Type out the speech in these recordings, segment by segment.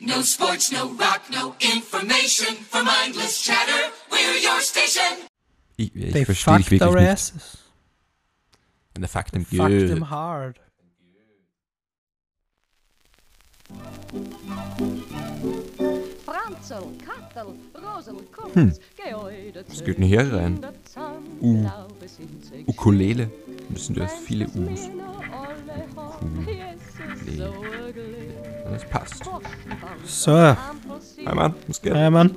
No sports, no rock, no information. For mindless chatter, we're your station. Ich, ich They verstehe dich fucked wirklich our nicht. asses. Und der Fakt im Fucked them hard. Franzel, Kattel, Rosel, Hm. Kurz, Geäude, Was geht denn hier rein? U. Ukulele. Sind ja viele U's. Das passt. So, Hi Mann, was geht? Mann.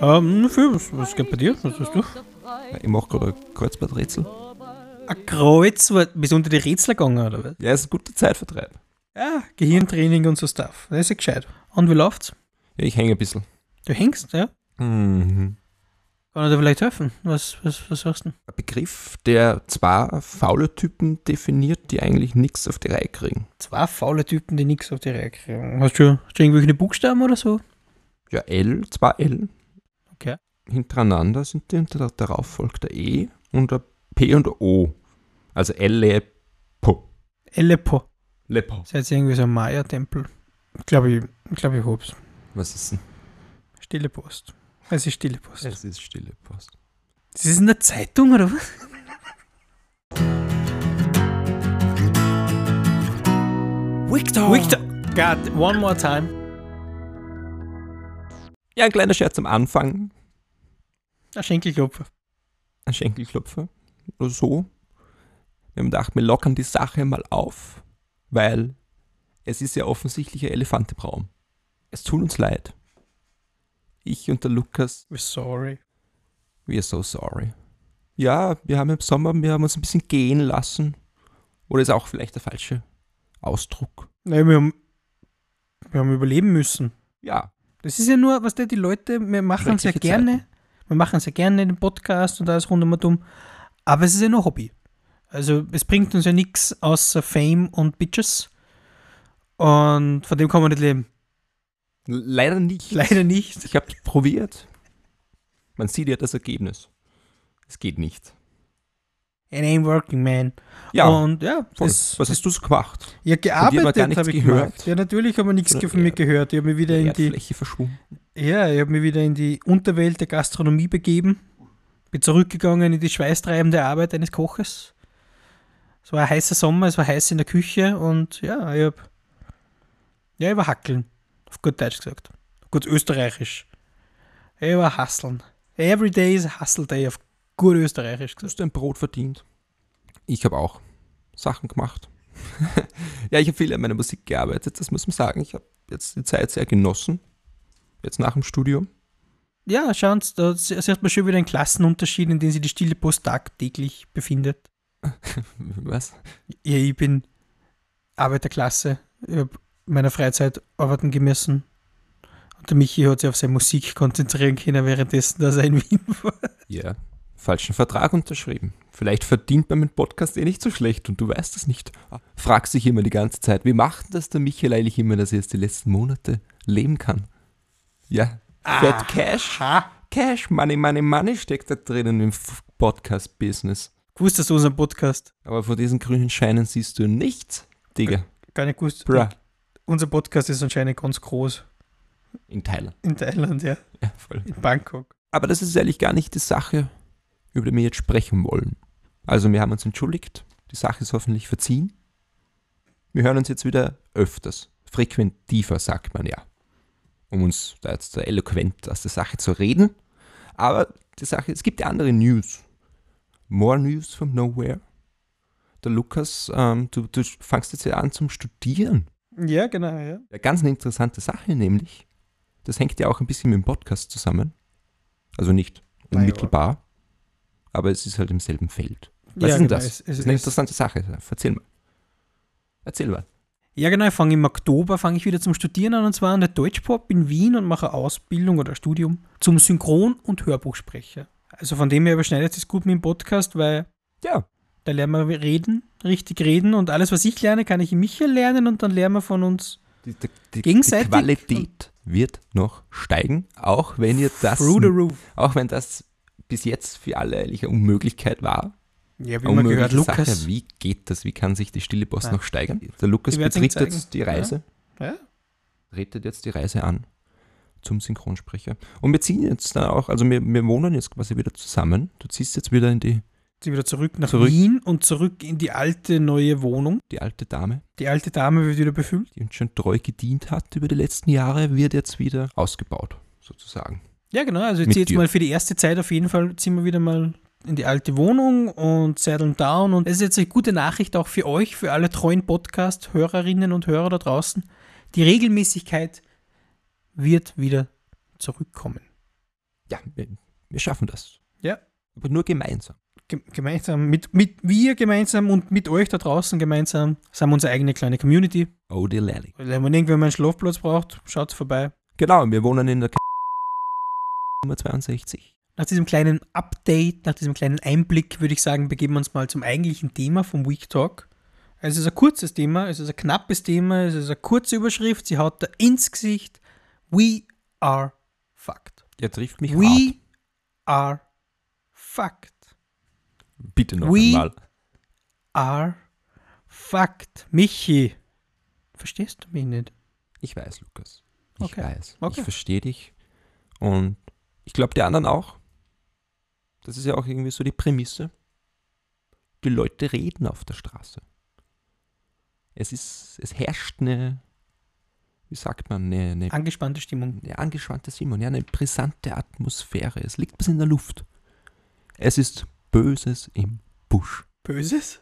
Ähm, viel, was, was geht bei dir? Was hast du? Ja, Ich mache gerade ein Kreuzbandrätsel. Ein Kreuz, war- bist du unter die Rätsel gegangen, oder was? Ja, ist ein guter Zeitvertreib. Ja, Gehirntraining und so Stuff. Das ist ja gescheit. Und wie läuft's? Ja, ich hänge ein bisschen. Du hängst, ja? Mhm. Kann er dir vielleicht helfen? Was, was, was sagst du? Ein Begriff, der zwei faule Typen definiert, die eigentlich nichts auf die Reihe kriegen. Zwei faule Typen, die nichts auf die Reihe kriegen. Hast du, hast du irgendwelche Buchstaben oder so? Ja, L, zwei L. Okay. Hintereinander sind die und da- darauf folgt der E und der P und der O. Also L-E-Po. Aleppo. Lepo. Das ist jetzt irgendwie so ein Maya-Tempel. Ich glaube, ich, ich, glaub, ich hab's. Was ist denn? Stille Post. Es ist Stille Post. Es ist stille Post. Das ist in der Zeitung, oder was? Victor! Victor! God, one more time. Ja, ein kleiner Scherz am Anfang. Ein Schenkelklopfer. Ein Schenkelklopfer. Oder so. Wir haben gedacht, wir lockern die Sache mal auf, weil es ist ja offensichtlich ein Elefant im Raum. Es tut uns leid. Ich und der Lukas, We're sorry. we are so sorry. Ja, wir haben im Sommer, wir haben uns ein bisschen gehen lassen. Oder ist auch vielleicht der falsche Ausdruck. Nein, wir haben, wir haben überleben müssen. Ja, Das ist ja nur, was die Leute, wir machen es ja gerne. Wir machen es ja gerne, den Podcast und alles rund um um. Aber es ist ja nur Hobby. Also es bringt uns ja nichts außer Fame und Bitches. Und von dem kann man nicht leben. Leider nicht. Leider nicht. Ich habe probiert. Man sieht ja das Ergebnis. Es geht nicht. It ain't working, man. Ja, Und ja, das, was hast du so gemacht? ja gearbeitet nichts habe ich gehört. gemacht. Ja, natürlich haben wir nichts von mir gehört. Ich habe mich wieder in die, Erdfläche verschwunden. ja, ich habe mich wieder in die Unterwelt der Gastronomie begeben. Bin zurückgegangen in die schweißtreibende Arbeit eines Koches. Es war ein heißer Sommer, es war heiß in der Küche und ja, ich habe ja, ich war hackeln. Auf gut Deutsch gesagt. Auf gut Österreichisch. Ich war hasseln. Every day is a hustle day auf gut Österreichisch Du gesagt. hast dein Brot verdient. Ich habe auch Sachen gemacht. ja, ich habe viel an meiner Musik gearbeitet, das muss man sagen. Ich habe jetzt die Zeit sehr genossen. Jetzt nach dem Studium. Ja, schauen Sie, da sieht man schon wieder einen Klassenunterschied, in dem sich die Stille Post tagtäglich befindet. Was? Ja, ich bin Arbeiterklasse. Ich habe meiner Freizeit arbeiten gemessen. Und der Michi hat sich auf seine Musik konzentrieren können, währenddessen, dass er in Wien war. Ja, falschen Vertrag unterschrieben. Vielleicht verdient man mit Podcast eh nicht so schlecht und du weißt es nicht. Fragst dich immer die ganze Zeit, wie macht das der Michael eigentlich immer, dass er jetzt die letzten Monate leben kann? Ja, Fat Cash. Cash, Money, Money, Money steckt da drinnen im Podcast-Business. Gewusst, dass du unseren Podcast Aber vor diesen grünen Scheinen siehst du nichts, Digga. gar nicht gewusst. Bruh. Unser Podcast ist anscheinend ganz groß. In Thailand. In Thailand, ja. Ja, voll. In Bangkok. Aber das ist ehrlich gar nicht die Sache, über die wir jetzt sprechen wollen. Also wir haben uns entschuldigt, die Sache ist hoffentlich verziehen. Wir hören uns jetzt wieder öfters, frequentiver sagt man ja, um uns da jetzt so eloquent aus der Sache zu reden. Aber die Sache, es gibt ja andere News. More News from Nowhere. Der Lukas, ähm, du, du fangst jetzt ja an zum Studieren. Ja, genau, ja. Ja, ganz eine interessante Sache nämlich. Das hängt ja auch ein bisschen mit dem Podcast zusammen. Also nicht unmittelbar, aber es ist halt im selben Feld. Was ja, ist denn genau, das? es- es- das ist eine es- interessante Sache. Erzähl mal. Erzähl mal. Ja, genau, ich fange im Oktober fange ich wieder zum Studieren an und zwar an der Deutschpop in Wien und mache eine Ausbildung oder Studium zum Synchron- und Hörbuchsprecher. Also von dem her überschneidet es gut mit dem Podcast, weil Ja, da lernen wir reden, richtig reden und alles, was ich lerne, kann ich in Michael lernen und dann lernen wir von uns die, die, die, Gegenseitig die Qualität wird noch steigen, auch wenn ihr das, auch wenn das bis jetzt für alle eigentlich eine Unmöglichkeit war. Ja, wie Eine man gehört, Lukas. Sache. Wie geht das? Wie kann sich die Stille Post Ja. noch steigern? Der Lukas betritt jetzt die Reise. Ja. tretet jetzt die Reise an zum Synchronsprecher. Und wir ziehen jetzt dann auch, also wir, wir wohnen jetzt quasi wieder zusammen. Du ziehst jetzt wieder in die, Sie wieder zurück nach Zurück. Wien und zurück in die alte neue Wohnung. die alte Dame, Die alte Dame wird wieder befüllt. die uns schon treu gedient hat über die letzten Jahre, wird jetzt wieder ausgebaut, sozusagen. Ja, genau. Also jetzt, jetzt mal für die erste Zeit auf jeden Fall ziehen wir wieder mal in die alte Wohnung und setteln down. Und es ist jetzt eine gute Nachricht auch für euch, für alle treuen Podcast-Hörerinnen und Hörer da draußen. Die Regelmäßigkeit wird wieder zurückkommen. Ja, wir, wir schaffen das. Ja. Aber nur gemeinsam. Ge- Gemeinsam, mit, mit wir gemeinsam und mit euch da draußen gemeinsam sind wir unsere eigene kleine Community. Oh, die Lally. Wenn man irgendwann mal einen Schlafplatz braucht, schaut vorbei. Genau, wir wohnen in der K Nummer 62. Nach diesem kleinen Update, nach diesem kleinen Einblick, würde ich sagen, begeben wir uns mal zum eigentlichen Thema vom Week Talk. Es ist ein kurzes Thema, es ist ein knappes Thema, es ist eine kurze Überschrift, sie haut da ins Gesicht. We are fucked. Er trifft mich hart. We are fucked. Bitte noch We- einmal. Are fucked. Michi, verstehst du mich nicht? Ich weiß, Lukas. Ich Okay. weiß. Okay. Ich verstehe dich. Und ich glaube, die anderen auch. Das ist ja auch irgendwie so die Prämisse. Die Leute reden auf der Straße. Es ist, es herrscht eine, wie sagt man, eine, eine, Angespannte Stimmung. eine angespannte Simon, ja, eine brisante Atmosphäre. Es liegt bis in der Luft. Es ist Böses im Busch. Böses?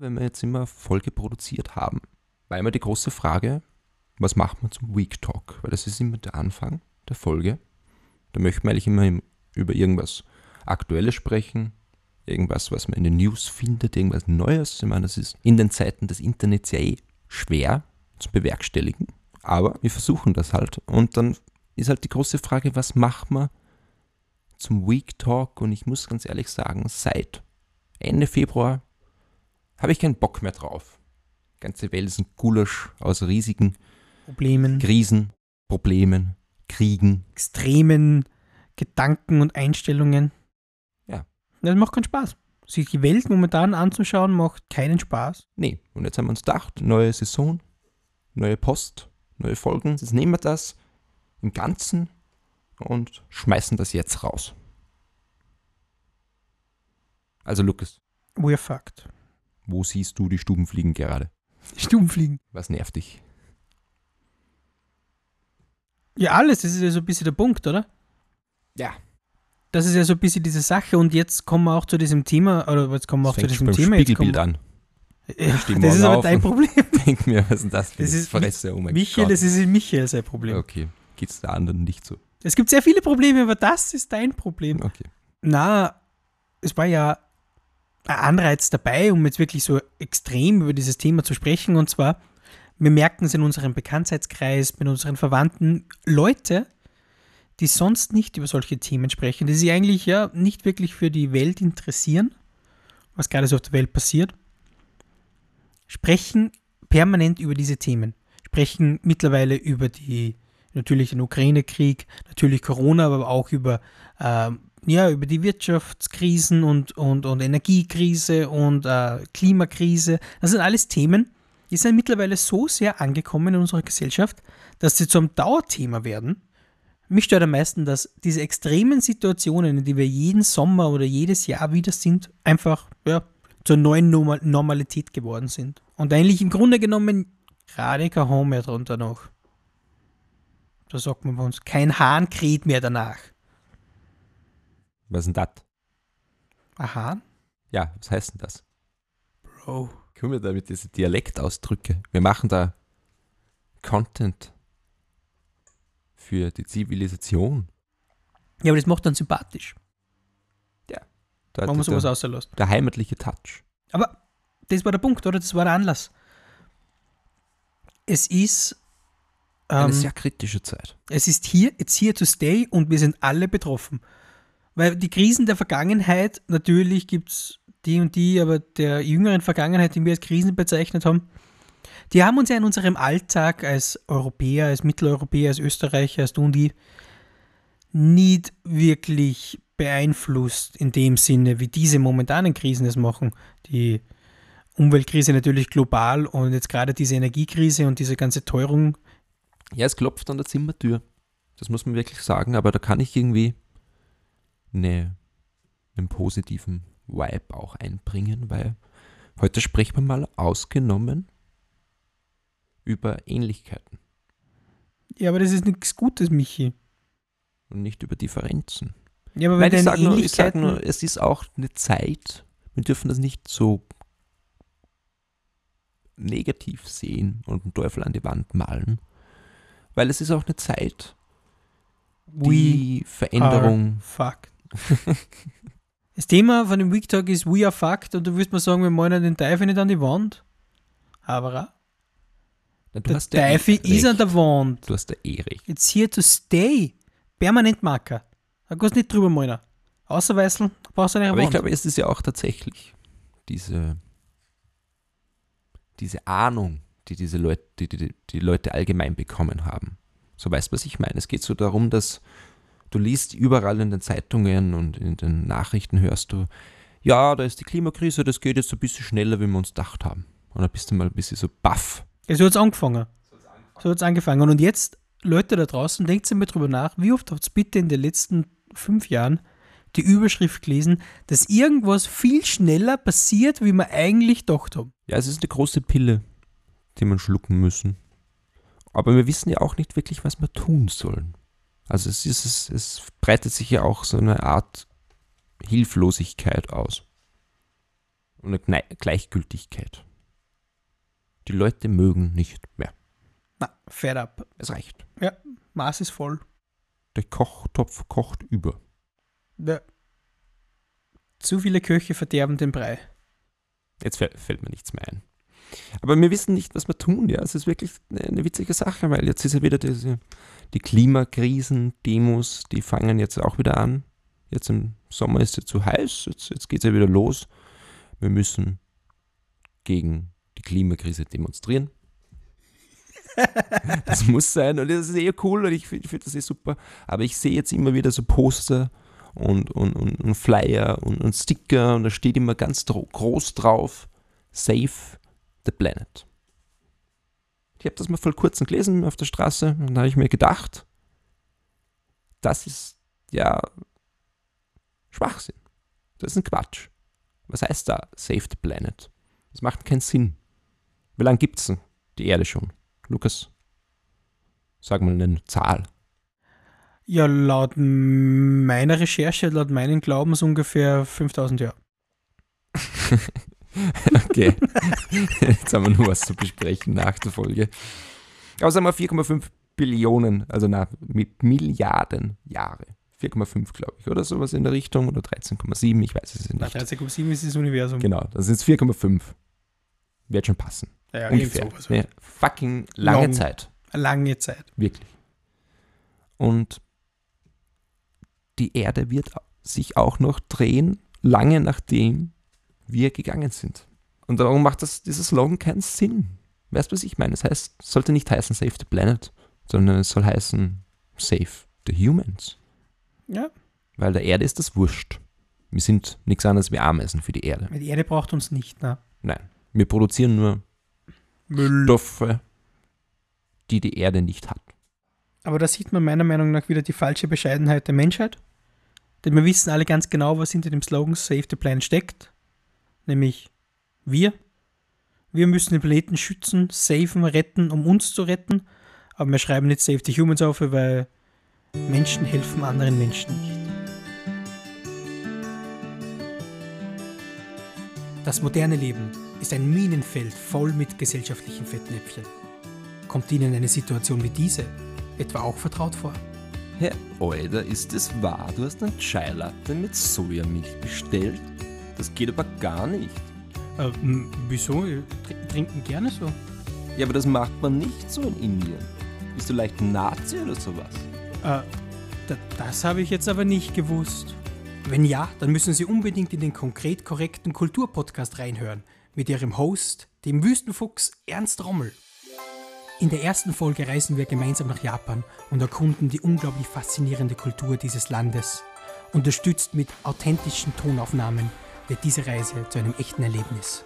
wenn wir jetzt immer Folge produziert haben, war immer die große Frage, was macht man zum Week Talk? Weil das ist immer der Anfang der Folge. Da möchten wir eigentlich immer im- über irgendwas Aktuelles sprechen, irgendwas, was man in den News findet, irgendwas Neues. Ich meine, das ist in den Zeiten des Internets ja eh schwer zu bewerkstelligen, aber wir versuchen das halt. Und dann ist halt die große Frage, was macht man zum Week Talk? Und ich muss ganz ehrlich sagen, seit Ende Februar habe ich keinen Bock mehr drauf. Ganze Welt ist ein Gulasch aus riesigen Problemen, Krisen, Problemen, Kriegen. extremen Gedanken und Einstellungen. Ja. Das macht keinen Spaß. Sich die Welt momentan anzuschauen, macht keinen Spaß. Nee, und jetzt haben wir uns gedacht, neue Saison, neue Post, neue Folgen. Jetzt nehmen wir das im Ganzen und schmeißen das jetzt raus. Also Lukas, We're fucked. wo siehst du die Stubenfliegen gerade? Stummfliegen. Was nervt dich? Ja, alles, das ist ja so ein bisschen der Punkt, oder? Ja. Das ist ja so ein bisschen diese Sache und jetzt kommen wir auch zu diesem Thema, oder jetzt kommen wir auch zu diesem Thema. Jetzt Spiegelbild kommen, an. ja, das ist aber dein Problem. Denk mir, was ist denn das für Das eine Fresse? Oh mein Michael, Gott. das ist Michael sein Problem. Okay, geht's der anderen nicht so? Es gibt sehr viele Probleme, aber das ist dein Problem. Okay. Na, es war ja ein Anreiz dabei, um jetzt wirklich so extrem über dieses Thema zu sprechen. Und zwar, wir merken es in unserem Bekanntheitskreis, mit unseren Verwandten, Leute, die sonst nicht über solche Themen sprechen, die sich eigentlich ja nicht wirklich für die Welt interessieren, was gerade so auf der Welt passiert, sprechen permanent über diese Themen. Sprechen mittlerweile über die, natürlich den Ukraine-Krieg, natürlich Corona, aber auch über ähm, ja, über die Wirtschaftskrisen und, und, und Energiekrise und äh, Klimakrise. Das sind alles Themen, die sind mittlerweile so sehr angekommen in unserer Gesellschaft, dass sie zum Dauerthema werden. Mich stört am meisten, dass diese extremen Situationen, in die wir jeden Sommer oder jedes Jahr wieder sind, einfach ja, zur neuen Normal Normalität geworden sind. Und eigentlich im Grunde genommen gerade kein Home mehr drunter noch. Da sagt man bei uns, kein Hahn kräht mehr danach. Was ist denn das? Aha, Ja, was heißt denn das? Bro. Können wir da mit diese Dialektausdrücke? Wir machen da Content für die Zivilisation. Ja, aber das macht dann sympathisch, Da wenn man sowas der, auslässt. der heimatliche Touch. Aber das war der Punkt, oder? Das war der Anlass. Es ist, Eine ähm, sehr kritische Zeit. es ist hier, it's here to stay und wir sind alle betroffen. Weil die Krisen der Vergangenheit, natürlich gibt es die und die, aber der jüngeren Vergangenheit, die wir als Krisen bezeichnet haben, die haben uns ja in unserem Alltag als Europäer, als Mitteleuropäer, als Österreicher, als du und die, nicht wirklich beeinflusst in dem Sinne, wie diese momentanen Krisen es machen, die Umweltkrise natürlich global und jetzt gerade diese Energiekrise und diese ganze Teuerung. Ja, es klopft an der Zimmertür. Das muss man wirklich sagen, aber da kann ich irgendwie eine, einen positiven Vibe auch einbringen, weil heute sprechen wir mal ausgenommen über Ähnlichkeiten Ja, aber das ist nichts Gutes, Michi. und nicht über Differenzen. Ja, aber Nein, wenn ich sage nur, ich sag nur, es ist auch eine Zeit, wir dürfen das nicht so negativ sehen und den Teufel an die Wand malen, weil es ist auch eine Zeit, we die Veränderung, are fucked. das Thema von dem Week Talk ist We are fucked und du wirst mir sagen, wir malen den Teufel nicht an die Wand. Aber Na, du der hast ja eh Teufel ist an der Wand. Du hast ja eh recht. It's here to stay. Permanent Marker. Da kannst du nicht drüber malen. Außer Weißel, brauchst du eine Aber ich Wand. glaube, es ist ja auch tatsächlich diese, diese Ahnung, die diese Leute, die, die, die Leute allgemein bekommen haben. So weißt du, was ich meine. Es geht so darum, dass du liest überall in den Zeitungen und in den Nachrichten hörst du, ja, da ist die Klimakrise, das geht jetzt ein bisschen schneller, wie wir uns gedacht haben. Und dann bist du mal ein bisschen so baff. Ja, so hat es angefangen. So hat es angefangen. Und jetzt, Leute da draußen, denkt mal drüber nach, wie oft habt ihr bitte in den letzten fünf Jahren die Überschrift gelesen, dass irgendwas viel schneller passiert, wie wir eigentlich gedacht haben. Ja, es ist eine große Pille, die man schlucken müssen. Aber wir wissen ja auch nicht wirklich, was wir tun sollen. Also es, ist, es, es breitet sich ja auch so eine Art Hilflosigkeit aus. Und eine Gleichgültigkeit. Die Leute mögen nicht mehr. Na, fed up. Es reicht. Maß ist voll. Der Kochtopf kocht über. Ja. Zu viele Köche verderben den Brei. Jetzt fällt mir nichts mehr ein. Aber wir wissen nicht, was wir tun. Ja, es ist wirklich eine, witzige Sache, weil jetzt ist ja wieder diese, die Klimakrisen, Demos, die fangen jetzt auch wieder an. Jetzt im Sommer ist es zu heiß, jetzt, jetzt geht es ja wieder los. Wir müssen gegen die Klimakrise demonstrieren. das muss sein und das ist eh cool und ich finde find das eh super. Aber ich sehe jetzt immer wieder so Poster und, und, und, und Flyer und, und Sticker und da steht immer ganz groß drauf, Save the Planet. Ich habe das mal vor kurzem gelesen auf der Straße und da habe ich mir gedacht, das ist ja Schwachsinn. Das ist ein Quatsch. Was heißt da Save the Planet? Das macht keinen Sinn. Wie lange gibt es die Erde schon? Lukas, sag mal eine Zahl. Ja, laut meiner Recherche, laut meinen Glaubens ungefähr 5000 Jahre. Okay. Jetzt haben wir nur was zu besprechen nach der Folge. Aber sagen wir 4,5 Billionen, also na, mit Milliarden Jahre. 4,5 glaube ich, oder sowas in der Richtung, oder 13,7, ich weiß es nicht. 13,7 ist das Universum. Genau, das sind jetzt 4,5. Wird schon passen. Ja, Ungefähr. irgend sowas. Eine fucking lange Long. Zeit. Lange Zeit. Wirklich. Und die Erde wird sich auch noch drehen, lange nachdem wir gegangen sind. Und darum macht das, dieser Slogan keinen Sinn. Weißt du, was ich meine? Es heißt, es sollte nicht heißen Save the Planet, sondern es soll heißen Save the Humans. Ja, Weil der Erde ist das wurscht. Wir sind nichts anderes wie Ameisen für die Erde. die Erde braucht uns nicht. Na. Nein. Wir produzieren nur Müll. Stoffe, die die Erde nicht hat. Aber da sieht man meiner Meinung nach wieder die falsche Bescheidenheit der Menschheit. Denn wir wissen alle ganz genau, was hinter dem Slogan Save the Planet steckt. Nämlich wir. Wir müssen den Planeten schützen, safen, retten, um uns zu retten. Aber wir schreiben nicht Save the Humans auf, weil Menschen helfen anderen Menschen nicht. Das moderne Leben ist ein Minenfeld voll mit gesellschaftlichen Fettnäpfchen. Kommt Ihnen eine Situation wie diese etwa auch vertraut vor? Herr Euler, ist es wahr, du hast einen Chai Latte mit Sojamilch bestellt? Das geht aber gar nicht. Äh, wieso? Wir tr- trinken gerne so. Ja, aber das macht man nicht so in Indien. Bist du leicht ein Nazi oder sowas? Äh, da, das habe ich jetzt aber nicht gewusst. Wenn ja, dann müssen Sie unbedingt in den konkret korrekten Kulturpodcast reinhören mit Ihrem Host, dem Wüstenfuchs Ernst Rommel. In der ersten Folge reisen wir gemeinsam nach Japan und erkunden die unglaublich faszinierende Kultur dieses Landes. Unterstützt mit authentischen Tonaufnahmen wird diese Reise zu einem echten Erlebnis.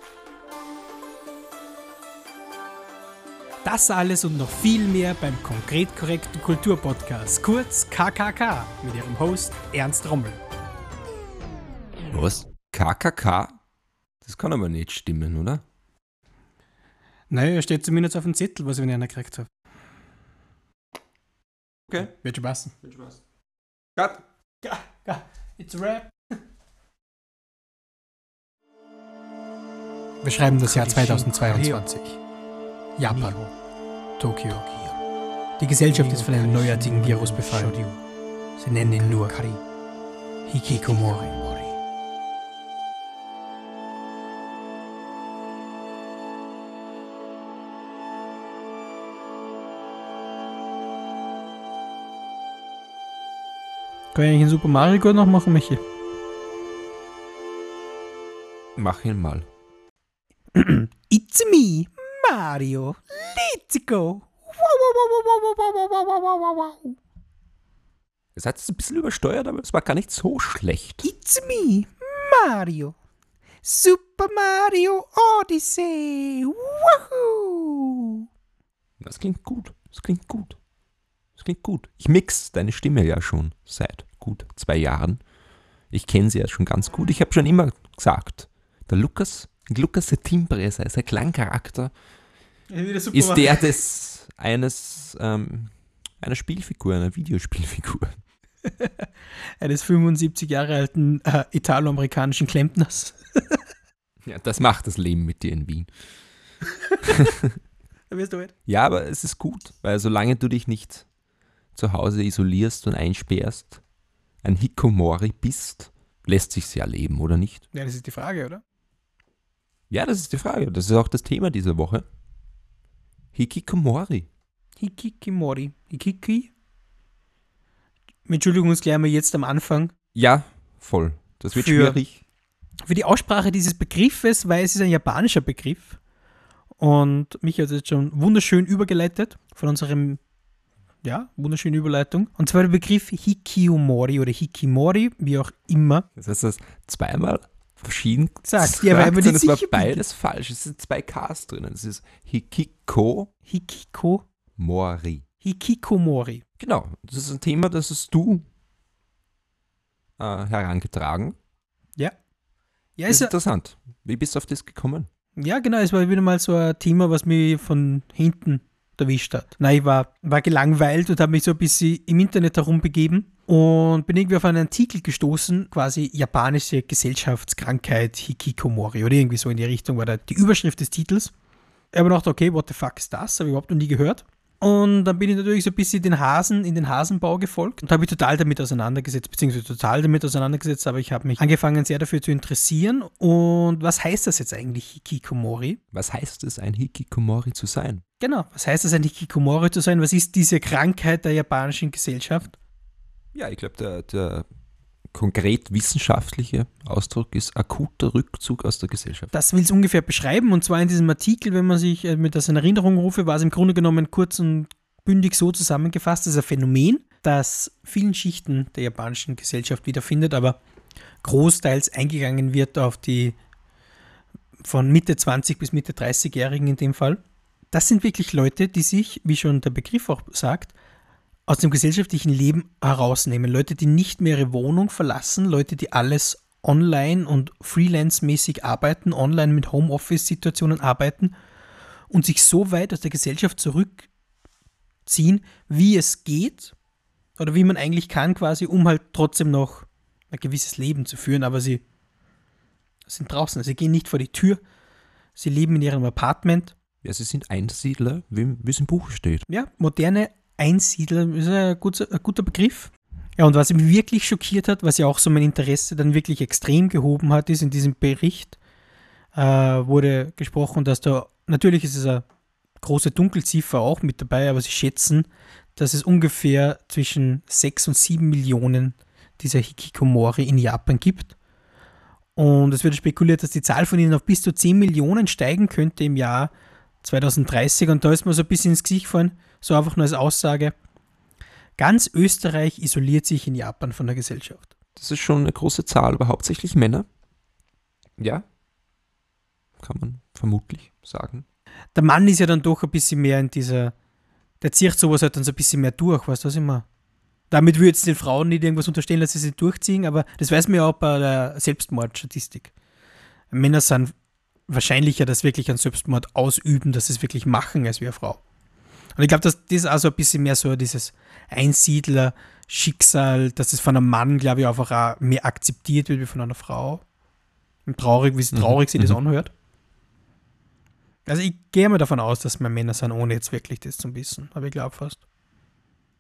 Das alles und noch viel mehr beim Konkret Korrekten Kulturpodcast, kurz KKK, mit ihrem Host Ernst Rommel. Was? KKK? Das kann aber nicht stimmen, oder? Naja, steht zumindest auf dem Zettel, was ich von einer gekriegt habe. Okay. Wird schon passen. Cut. It's a rap. Wir schreiben das Jahr 2022. Japan. Tokio. Die Gesellschaft ist von einem neuartigen Virus befallen. Sie nennen ihn nur Hikikomori. Kann ich eigentlich einen Super Mario Kart noch machen, Michi? Mach ihn mal. It's me, Mario. Let's go. Wow, wow, wow, wow, wow, wow, wow, wow, wow, wow, wow. Es hat es ein bisschen übersteuert, aber es war gar nicht so schlecht. It's me, Mario. Super Mario Odyssey. Woohoo! Das klingt gut. Das klingt gut. Das klingt gut. Ich mix deine Stimme ja schon seit gut zwei Jahren. Ich kenne sie ja schon ganz gut. Ich habe schon immer gesagt, der Lukas, Lukas der Timbre, sein sein Klangcharakter, ist der des eines ähm, einer Spielfigur, einer Videospielfigur. eines 75 Jahre alten äh, italo-amerikanischen Klempners. Ja, das macht das Leben mit dir in Wien. Da wirst du halt. Ja, aber es ist gut, weil solange du dich nicht zu Hause isolierst und einsperrst, ein Hikomori bist, lässt sich's ja leben, oder nicht? Ja, das ist die Frage, oder? Ja, das ist die Frage. Das ist auch das Thema dieser Woche. Hikikomori. Hikikimori. Hikiki? Entschuldigung, uns gleich mal jetzt am Anfang. Ja, voll. Das wird Für- schwierig. Für die Aussprache dieses Begriffes, weil es ist ein japanischer Begriff. Und mich hat es jetzt schon wunderschön übergeleitet von unserem, ja, wunderschöne Überleitung. Und zwar der Begriff Hikiomori oder Hikimori, wie auch immer. Das heißt, das zweimal verschieden Sagt, ja, nicht es war beides falsch. Es sind zwei Ks drinnen. Es ist Hikikomori. Hikiko, Hikikomori. Genau. Das ist ein Thema, das hast du äh, herangetragen. Ja. Ja, Das ist ist interessant. Wie bist du auf das gekommen? Ja, genau, es war wieder mal so ein Thema, was mich von hinten erwischt hat. Nein, ich war, war gelangweilt und habe mich so ein bisschen im Internet herumbegeben und bin irgendwie auf einen Artikel gestoßen, quasi japanische Gesellschaftskrankheit Hikikomori oder irgendwie so in die Richtung war da die Überschrift des Titels. Ich habe gedacht, okay, what the fuck ist das? Habe ich überhaupt noch nie gehört. Und dann bin ich natürlich so ein bisschen den Hasen in den Hasenbau gefolgt und habe mich total damit auseinandergesetzt, beziehungsweise total damit auseinandergesetzt, aber ich habe mich angefangen sehr dafür zu interessieren. Und was heißt das jetzt eigentlich, Hikikomori? Was heißt es, ein Hikikomori zu sein? Genau, was heißt es, ein Hikikomori zu sein? Was ist diese Krankheit der japanischen Gesellschaft? Ja, ich glaube, der, der konkret wissenschaftliche Ausdruck ist akuter Rückzug aus der Gesellschaft. Das will es ungefähr beschreiben. Und zwar in diesem Artikel, wenn man sich äh, mit das in Erinnerung rufe, war es im Grunde genommen kurz und bündig so zusammengefasst. Das ist ein Phänomen, das vielen Schichten der japanischen Gesellschaft wiederfindet, aber großteils eingegangen wird auf die von Mitte 20 bis Mitte 30-Jährigen in dem Fall. Das sind wirklich Leute, die sich, wie schon der Begriff auch sagt, aus dem gesellschaftlichen Leben herausnehmen. Leute, die nicht mehr ihre Wohnung verlassen, Leute, die alles online und freelance-mäßig arbeiten, online mit Homeoffice-Situationen arbeiten und sich so weit aus der Gesellschaft zurückziehen, wie es geht oder wie man eigentlich kann, quasi, um halt trotzdem noch ein gewisses Leben zu führen. Aber sie sind draußen, sie gehen nicht vor die Tür, sie leben in ihrem Apartment. Ja, sie sind Einsiedler, wie wie es im Buch steht. Ja, moderne Einsiedler ist ein guter, ein guter Begriff. Ja, und was mich wirklich schockiert hat, was ja auch so mein Interesse dann wirklich extrem gehoben hat, ist in diesem Bericht äh, wurde gesprochen, dass da, natürlich ist es eine große Dunkelziffer auch mit dabei, aber sie schätzen, dass es ungefähr zwischen 6 und 7 Millionen dieser Hikikomori in Japan gibt. Und es wird spekuliert, dass die Zahl von ihnen auf bis zu 10 Millionen steigen könnte im Jahr 2030. Und da ist mir so ein bisschen ins Gesicht gefallen, so einfach nur als Aussage. Ganz Österreich isoliert sich in Japan von der Gesellschaft. Das ist schon eine große Zahl, aber hauptsächlich Männer. Ja, kann man vermutlich sagen. der Mann ist ja dann doch ein bisschen mehr in dieser, der zieht sowas halt dann so ein bisschen mehr durch, weißt du, was ich meine? Damit würde jetzt den Frauen nicht irgendwas unterstellen, dass sie sich durchziehen, aber das weiß man ja auch bei der Selbstmordstatistik. Männer sind wahrscheinlicher, dass wirklich einen Selbstmord ausüben, dass sie es wirklich machen, als wie eine Frau. Und ich glaube, dass das also ein bisschen mehr so dieses Einsiedler-Schicksal, dass es von einem Mann, glaube ich, einfach auch mehr akzeptiert wird wie von einer Frau. Und traurig, wie traurig sich das mhm. anhört. Also ich gehe mal davon aus, dass wir Männer sind, ohne jetzt wirklich das zu wissen. Aber ich glaube fast.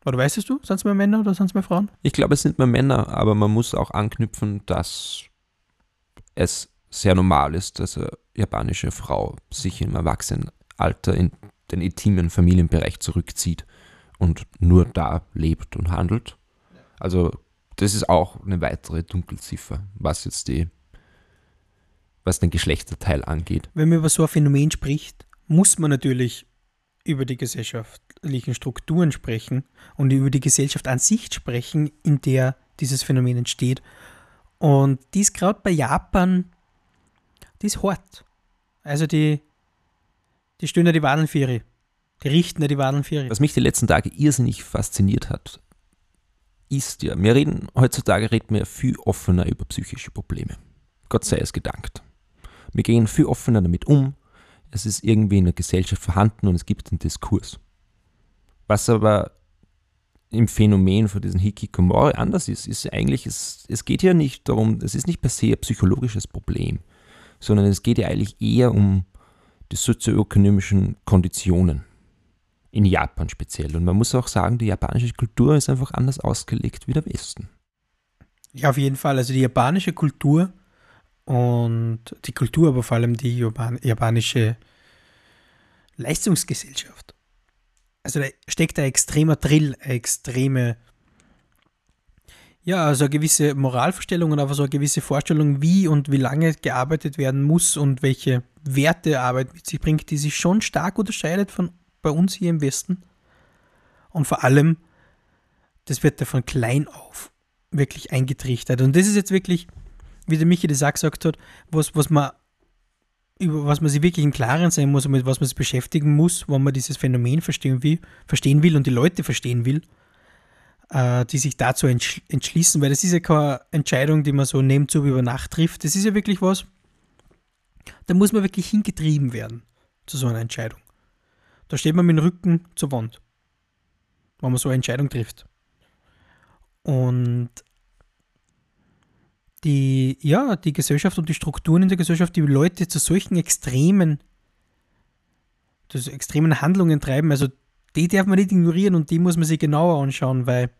Oder weißt du? Sind es mehr Männer oder sind es mehr Frauen? Ich glaube, es sind mehr Männer, aber man muss auch anknüpfen, dass es sehr normal ist, dass eine japanische Frau sich im Erwachsenenalter in den intimen Familienbereich zurückzieht und nur da lebt und handelt. Also das ist auch eine weitere Dunkelziffer, was jetzt die, was den Geschlechterteil angeht. Wenn man über so ein Phänomen spricht, muss man natürlich über die gesellschaftlichen Strukturen sprechen und über die Gesellschaft an sich sprechen, in der dieses Phänomen entsteht. Und dies gerade bei Japan, die hart. Also die, die stehen ja die ihre. Die richten ja die ihre. Was mich die letzten Tage irrsinnig fasziniert hat, ist ja, wir reden, heutzutage reden wir viel offener über psychische Probleme. Gott sei es gedankt. Wir gehen viel offener damit um. Es ist irgendwie in der Gesellschaft vorhanden und es gibt einen Diskurs. Was aber im Phänomen von diesen Hikikomori anders ist, ist eigentlich, es, es geht ja nicht darum, es ist nicht per se ein psychologisches Problem, sondern es geht ja eigentlich eher um die sozioökonomischen Konditionen. In Japan speziell. Und man muss auch sagen, die japanische Kultur ist einfach anders ausgelegt wie der Westen. Ja, auf jeden Fall. Also die japanische Kultur und die Kultur, aber vor allem die Japan japanische Leistungsgesellschaft. Also da steckt ein extremer Drill, eine extreme, ja, also eine gewisse Moralvorstellung und einfach so eine gewisse Vorstellung, wie und wie lange gearbeitet werden muss und welche Werte Arbeit mit sich bringt, die sich schon stark unterscheidet von bei uns hier im Westen. Und vor allem, das wird ja von klein auf wirklich eingetrichtert. Und das ist jetzt wirklich, wie der Michi das auch gesagt hat, was, was man über was man sich wirklich im Klaren sein muss und mit was man sich beschäftigen muss, wenn man dieses Phänomen verstehen will, verstehen will und die Leute verstehen will, die sich dazu entsch entschließen, weil das ist ja keine Entscheidung, die man so nebenzu über Nacht trifft. Das ist ja wirklich was, da muss man wirklich hingetrieben werden zu so einer Entscheidung. Da steht man mit dem Rücken zur Wand, wenn man so eine Entscheidung trifft. Und die, ja, die Gesellschaft und die Strukturen in der Gesellschaft, die Leute zu solchen extremen, zu extremen Handlungen treiben, also die darf man nicht ignorieren und die muss man sich genauer anschauen, weil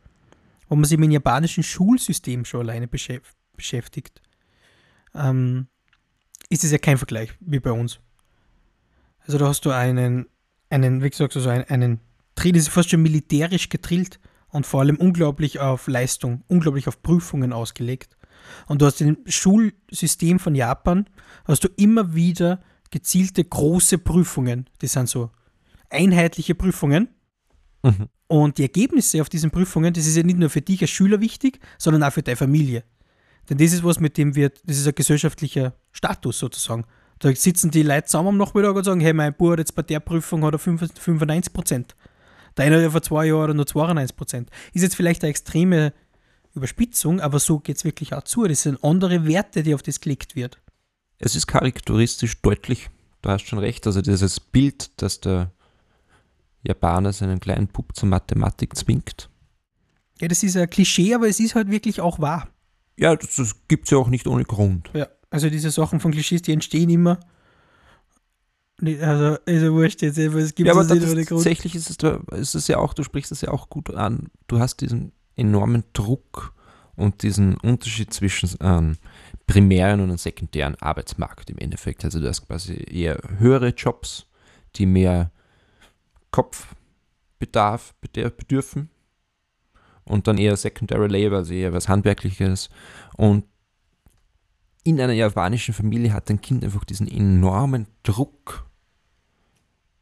wenn man sich mit dem japanischen Schulsystem schon alleine beschäftigt, ähm, ist es ja kein Vergleich wie bei uns. Also da hast du einen, einen wie gesagt, also einen, einen Drill, das ist fast schon militärisch getrillt und vor allem unglaublich auf Leistung, unglaublich auf Prüfungen ausgelegt. Und du hast im Schulsystem von Japan, hast du immer wieder gezielte große Prüfungen. Die sind so einheitliche Prüfungen. Mhm. Und die Ergebnisse auf diesen Prüfungen, das ist ja nicht nur für dich als Schüler wichtig, sondern auch für deine Familie. Denn das ist was, mit dem wird, das ist ein gesellschaftlicher Status sozusagen. Da sitzen die Leute zusammen am Nachmittag und sagen, hey, mein Bub hat jetzt bei der Prüfung hat er 95 Prozent. Der eine hat ja vor zwei Jahren nur 92 Prozent. Ist jetzt vielleicht eine extreme Überspitzung, aber so geht es wirklich auch zu. Das sind andere Werte, die auf das gelegt wird. Es ist karikaturistisch deutlich, du hast schon recht, also dieses Bild, dass der Japaner seinen kleinen Bub zur Mathematik zwingt. Ja, das ist ein Klischee, aber es ist halt wirklich auch wahr. Ja, das, das gibt es ja auch nicht ohne Grund. Ja, also diese Sachen von Klischees, die entstehen immer. Also, ja wurscht jetzt, es gibt Ja, aber es nicht das, ohne Grund. tatsächlich ist es, ist es ja auch, du sprichst es ja auch gut an, du hast diesen enormen Druck und diesen Unterschied zwischen ähm, primären und einem sekundären Arbeitsmarkt im Endeffekt. Also du hast quasi eher höhere Jobs, die mehr Kopfbedarf bedür- bedürfen und dann eher Secondary Labor, also eher was Handwerkliches. Und in einer japanischen Familie hat ein Kind einfach diesen enormen Druck,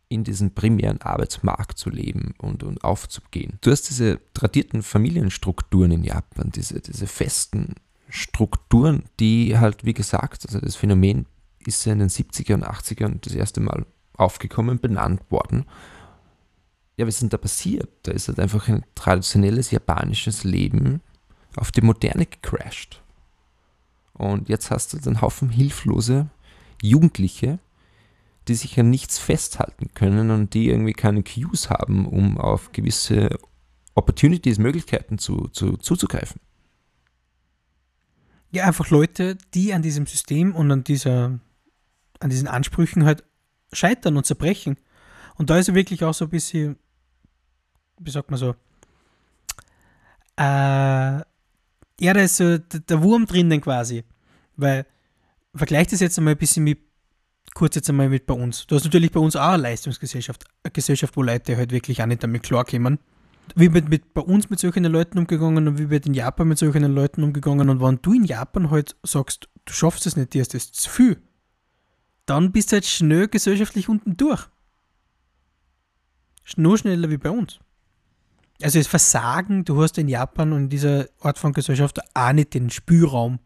in diesen primären Arbeitsmarkt zu leben und, und aufzugehen. Du hast diese tradierten Familienstrukturen in Japan, diese, diese festen Strukturen, die halt, wie gesagt, also das Phänomen ist ja in den 70er und 80ern das erste Mal aufgekommen, benannt worden. Ja, was ist denn da passiert? Da ist halt einfach ein traditionelles japanisches Leben auf die Moderne gecrashed. Und jetzt hast du halt einen Haufen hilflose Jugendliche, die sich an nichts festhalten können und die irgendwie keine Cues haben, um auf gewisse Opportunities, Möglichkeiten zu, zu, zuzugreifen. Ja, einfach Leute, die an diesem System und an, dieser, an diesen Ansprüchen halt scheitern und zerbrechen. Und da ist ja wirklich auch so ein bisschen, wie sagt man so, äh, ja, da ist so der, Wurm drinnen quasi. Weil, vergleich das jetzt einmal ein bisschen mit, kurz jetzt einmal mit bei uns. Du hast natürlich bei uns auch eine Leistungsgesellschaft, eine Gesellschaft, wo Leute halt wirklich auch nicht damit klarkommen. Wie wird mit, bei uns mit solchen Leuten umgegangen und wie wird in Japan mit solchen Leuten umgegangen. Und wenn du in Japan halt sagst, du schaffst es nicht, dir ist das zu viel, dann bist du halt schnell gesellschaftlich unten durch. Nur schneller wie bei uns. Also das Versagen, du hast in Japan und in dieser Art von Gesellschaft auch nicht den Spielraum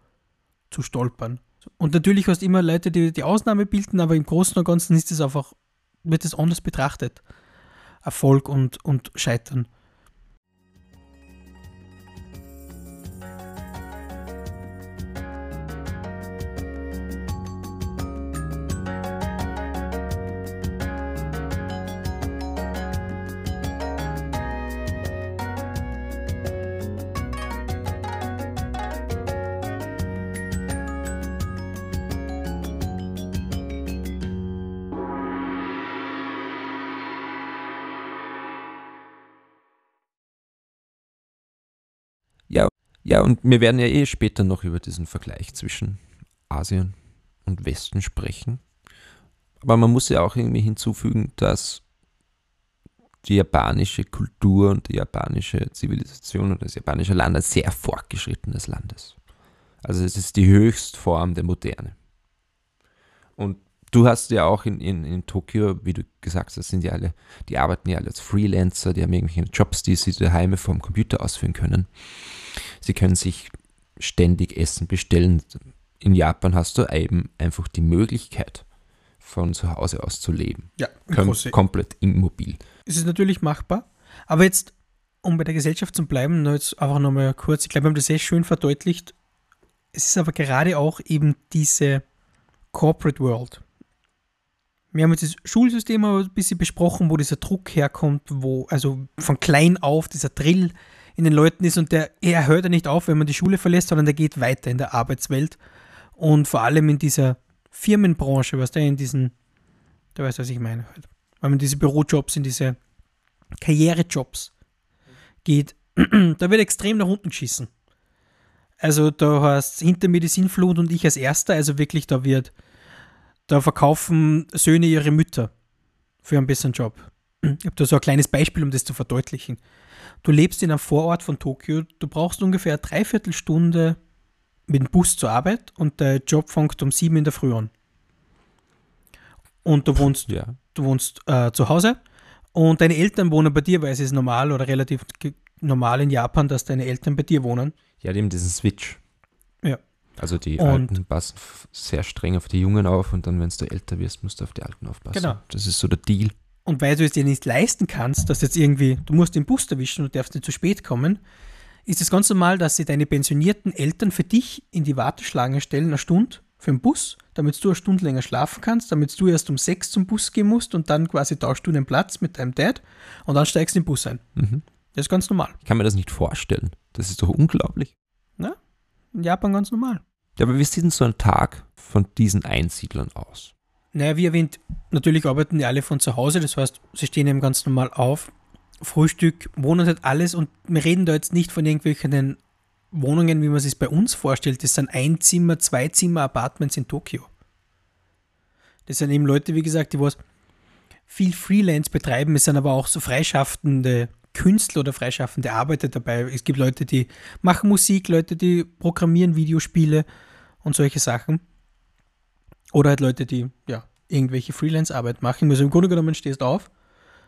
zu stolpern. Und natürlich hast du immer Leute, die die Ausnahme bilden, aber im Großen und Ganzen ist es einfach, wird es anders betrachtet. Erfolg und, und Scheitern. Ja, und wir werden ja eh später noch über diesen Vergleich zwischen Asien und Westen sprechen. Aber man muss ja auch irgendwie hinzufügen, dass die japanische Kultur und die japanische Zivilisation und das japanische Land ein sehr fortgeschrittenes Land ist. Also es ist die Höchstform der Moderne. Und du hast ja auch in, in, in Tokio, wie du gesagt hast, sind ja alle, die arbeiten ja alle als Freelancer, die haben irgendwelche Jobs, die sie daheim vom Computer ausführen können. Sie können sich ständig Essen bestellen. In Japan hast du eben einfach die Möglichkeit, von zu Hause aus zu leben. Ja, Kom große- komplett immobil. Es ist natürlich machbar. Aber jetzt, um bei der Gesellschaft zu bleiben, nur jetzt einfach nochmal kurz, ich glaube, wir haben das sehr schön verdeutlicht. Es ist aber gerade auch eben diese Corporate World. Wir haben jetzt das Schulsystem aber ein bisschen besprochen, wo dieser Druck herkommt, wo also von klein auf dieser Drill in den Leuten ist und der er hört ja nicht auf, wenn man die Schule verlässt, sondern der geht weiter in der Arbeitswelt und vor allem in dieser Firmenbranche, was da in diesen, du weißt, was ich meine, halt. wenn man diese Bürojobs, in diese Karrierejobs geht, da wird extrem nach unten geschissen. Also da hast hinter mir die Sinnflut und ich als Erster, also wirklich da wird, da verkaufen Söhne ihre Mütter für einen besseren Job. Ich habe da so ein kleines Beispiel, um das zu verdeutlichen. Du lebst in einem Vorort von Tokio, du brauchst ungefähr eine Dreiviertelstunde mit dem Bus zur Arbeit und der Job fängt um sieben in der Früh an. Und du wohnst Ja. du wohnst äh, zu Hause und deine Eltern wohnen bei dir, weil es ist normal oder relativ normal in Japan, dass deine Eltern bei dir wohnen. Ja, die haben diesen Switch. Ja. Also die Und- Alten passen sehr streng auf die Jungen auf und dann, wenn du älter wirst, musst du auf die Alten aufpassen. Genau. Das ist so der Deal. Und weil du es dir nicht leisten kannst, dass jetzt irgendwie, du musst den Bus erwischen und darfst nicht zu spät kommen, ist es ganz normal, dass sie deine pensionierten Eltern für dich in die Warteschlange stellen, eine Stunde für den Bus, damit du eine Stunde länger schlafen kannst, damit du erst um sechs zum Bus gehen musst und dann quasi tauschst du den Platz mit deinem Dad und dann steigst du in den Bus ein. Mhm. Das ist ganz normal. Ich kann mir das nicht vorstellen. Das ist doch unglaublich. In Japan ganz normal. Ja, aber wie sieht denn so ein Tag von diesen Einsiedlern aus? Naja, wie erwähnt, natürlich arbeiten die alle von zu Hause, das heißt, sie stehen eben ganz normal auf. Frühstück, wohnen halt alles und wir reden da jetzt nicht von irgendwelchen Wohnungen, wie man sich bei uns vorstellt. Das sind Einzimmer, Zweizimmer-Apartments in Tokio. Das sind eben Leute, wie gesagt, die was viel Freelance betreiben. Es sind aber auch so freischaffende Künstler oder freischaffende Arbeiter dabei. Es gibt Leute, die machen Musik, Leute, die programmieren Videospiele und solche Sachen. Oder halt Leute, die ja irgendwelche Freelance-Arbeit machen. Also im Grunde genommen stehst du auf,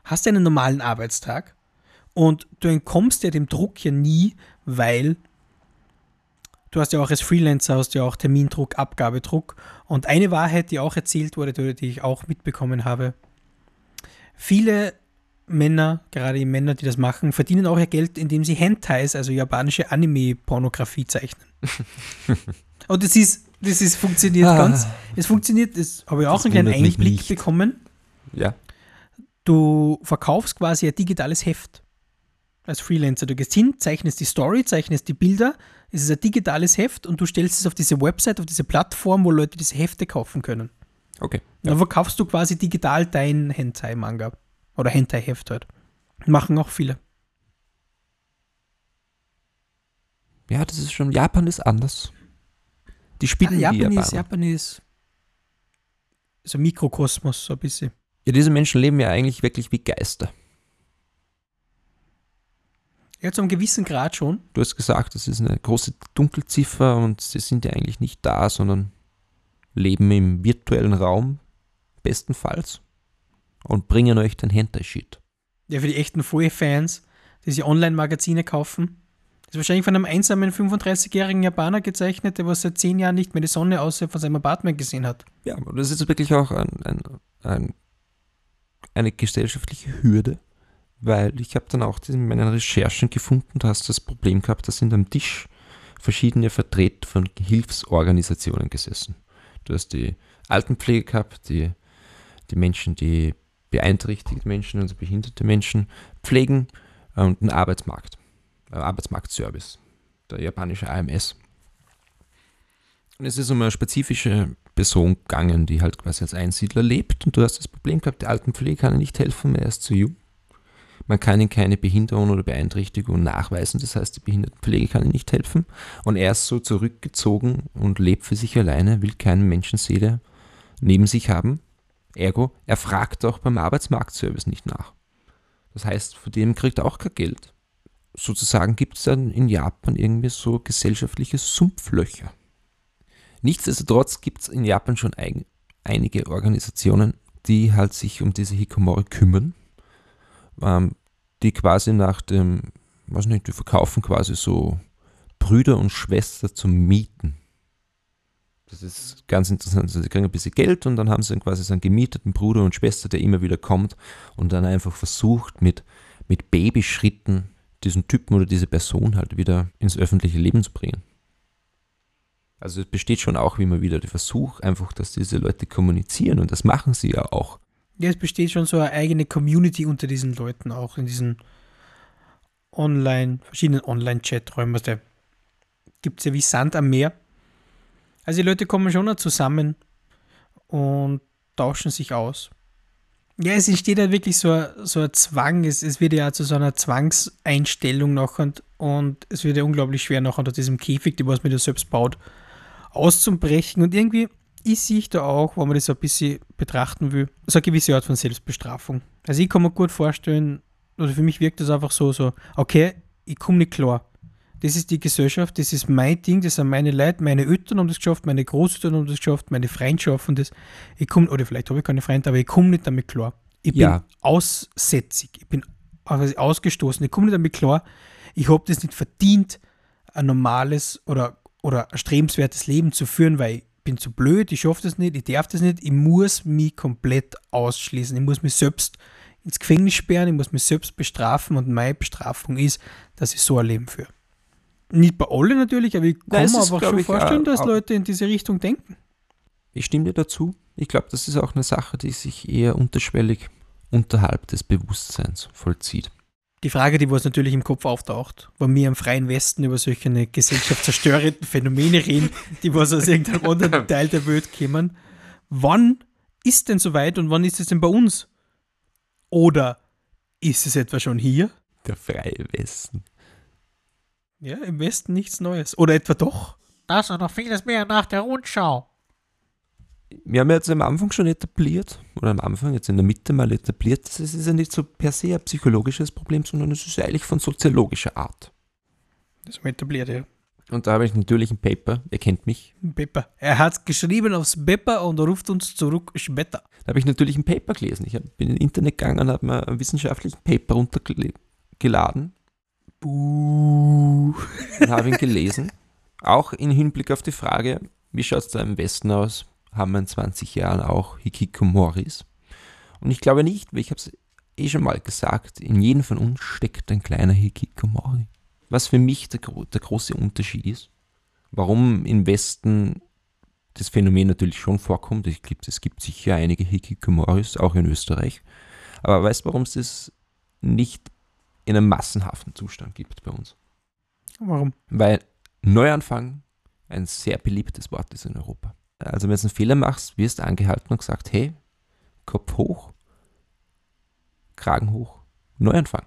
hast einen normalen Arbeitstag und du entkommst ja dem Druck ja nie, weil du hast ja auch als Freelancer hast ja auch Termindruck, Abgabedruck. Und eine Wahrheit, die auch erzählt wurde, die die ich auch mitbekommen habe, Viele Männer, gerade die Männer, die das machen, verdienen auch ihr Geld, indem sie Hentais, also japanische Anime-Pornografie zeichnen. Und das ist, das ist funktioniert Ah. ganz. Es funktioniert, das habe ich auch Das einen kleinen Einblick bekommen. Ja. Du verkaufst quasi ein digitales Heft als Freelancer. Du gehst hin, zeichnest die Story, zeichnest die Bilder. Es ist ein digitales Heft und du stellst es auf diese Website, auf diese Plattform, wo Leute diese Hefte kaufen können. Okay. Und dann verkaufst du quasi digital dein Hentai-Manga. Oder Hentai-Heft halt. Machen auch viele. Ja, das ist schon, Japan ist anders. Die Ah, spielen wie Japan ist. Japan ist so ein Mikrokosmos, so ein bisschen. Ja, diese Menschen leben ja eigentlich wirklich wie Geister. Ja, zu einem gewissen Grad schon. Du hast gesagt, das ist eine große Dunkelziffer und sie sind ja eigentlich nicht da, sondern leben im virtuellen Raum, bestenfalls, und bringen euch den Hentai-Shit. Ja, für die echten Foe-Fans, die sich Online-Magazine kaufen. Das ist wahrscheinlich von einem einsamen 35-jährigen Japaner gezeichnet, der was seit zehn Jahren nicht mehr die Sonne außerhalb von seinem Apartment gesehen hat. Ja, und das ist wirklich auch ein, ein, ein, eine gesellschaftliche Hürde, weil ich habe dann auch in meinen Recherchen gefunden, da hast du das Problem gehabt, da sind am Tisch verschiedene Vertreter von Hilfsorganisationen gesessen. Du hast die Altenpflege gehabt, die, die Menschen, die beeinträchtigte Menschen, also behinderte Menschen pflegen und einen Arbeitsmarkt, äh, Arbeitsmarktservice, der japanische AMS. Und es ist um eine spezifische Person gegangen, die halt quasi als Einsiedler lebt. Und du hast das Problem gehabt, der Altenpflege kann ihm nicht helfen, er ist zu jung. Man kann ihm keine Behinderung oder Beeinträchtigung nachweisen, das heißt, die Behindertenpflege kann ihm nicht helfen. Und er ist so zurückgezogen und lebt für sich alleine, will keine Menschenseele neben sich haben. Ergo, er fragt auch beim Arbeitsmarktservice nicht nach. Das heißt, von dem kriegt er auch kein Geld. Sozusagen gibt es dann in Japan irgendwie so gesellschaftliche Sumpflöcher. Nichtsdestotrotz gibt es in Japan schon ein, einige Organisationen, die halt sich um diese Hikomori kümmern, ähm, die quasi nach dem, weiß nicht, die verkaufen quasi so Brüder und Schwester zum Mieten. Das ist ganz interessant. Also sie kriegen ein bisschen Geld und dann haben sie dann quasi so einen gemieteten Bruder und Schwester, der immer wieder kommt und dann einfach versucht, mit, mit Babyschritten diesen Typen oder diese Person halt wieder ins öffentliche Leben zu bringen. Also es besteht schon auch immer wieder der Versuch, einfach, dass diese Leute kommunizieren und das machen sie ja auch. Ja, es besteht schon so eine eigene Community unter diesen Leuten, auch in diesen Online, verschiedenen Online-Chat-Räumen. Also gibt es ja wie Sand am Meer. Also die Leute kommen schon noch zusammen und tauschen sich aus. Ja, es entsteht halt wirklich so ein, so ein Zwang. Es, es wird ja zu so einer Zwangseinstellung noch und, und es wird ja unglaublich schwer noch unter diesem Käfig, die was man da selbst baut, auszubrechen. Und irgendwie ist ich da auch, wenn man das so ein bisschen betrachten will, so eine gewisse Art von Selbstbestrafung. Also ich kann mir gut vorstellen, oder für mich wirkt das einfach so, so, okay, ich komme nicht klar. Das ist die Gesellschaft, das ist mein Ding, das sind meine Leute, meine Eltern haben das geschafft, meine Großeltern haben das geschafft, meine Freunde schaffen das. Ich komme, oder vielleicht habe ich keine Freunde, aber ich komme nicht damit klar. Ich Ja. bin aussätzig, ich bin ausgestoßen, ich komme nicht damit klar. Ich habe das nicht verdient, ein normales oder, oder ein strebenswertes Leben zu führen, weil ich bin zu blöd, ich schaffe das nicht, ich darf das nicht, ich muss mich komplett ausschließen, ich muss mich selbst ins Gefängnis sperren, ich muss mich selbst bestrafen und meine Bestrafung ist, dass ich so ein Leben führe. Nicht bei allen natürlich, aber ich kann Nein, mir einfach schon vorstellen, dass Leute in diese Richtung denken. Ich stimme dir dazu. Ich glaube, das ist auch eine Sache, die sich eher unterschwellig unterhalb des Bewusstseins vollzieht. Die Frage, die was natürlich im Kopf auftaucht, wenn wir im freien Westen über solche gesellschaftszerstörenden Phänomene reden, die was aus irgendeinem anderen Teil der Welt kommen, wann ist denn soweit und wann ist es denn bei uns? Oder ist es etwa schon hier? Der freie Westen. Ja, im Westen nichts Neues. Oder etwa doch? Das und noch vieles mehr nach der Rundschau. Wir haben ja jetzt am Anfang schon etabliert, oder am Anfang, jetzt in der Mitte mal etabliert, das ist ja nicht so per se ein psychologisches Problem, sondern es ist eigentlich von soziologischer Art. Das haben wir etabliert, ja. Und da habe ich natürlich ein Paper, ihr kennt mich, Pepper. Er hat geschrieben aufs Pepper und ruft uns zurück später. da habe ich natürlich ein Paper gelesen. Ich bin ins Internet gegangen und habe mir einen wissenschaftlichen Paper runtergeladen Buh. und habe ihn gelesen. Auch im Hinblick auf die Frage, wie schaut es da im Westen aus? Haben wir in 20 Jahren auch Hikikomoris? Und ich glaube nicht, weil ich habe es eh schon mal gesagt, in jedem von uns steckt ein kleiner Hikikomori. Was für mich der, der große Unterschied ist, warum im Westen das Phänomen natürlich schon vorkommt. Ich glaube, es gibt sicher einige Hikikomoris, auch in Österreich. Aber weißt du, warum es das nicht in einem massenhaften Zustand gibt bei uns? Warum? Weil Neuanfang ein sehr beliebtes Wort ist in Europa. Also wenn du einen Fehler machst, wirst du angehalten und gesagt, hey, Kopf hoch, Kragen hoch, Neuanfang.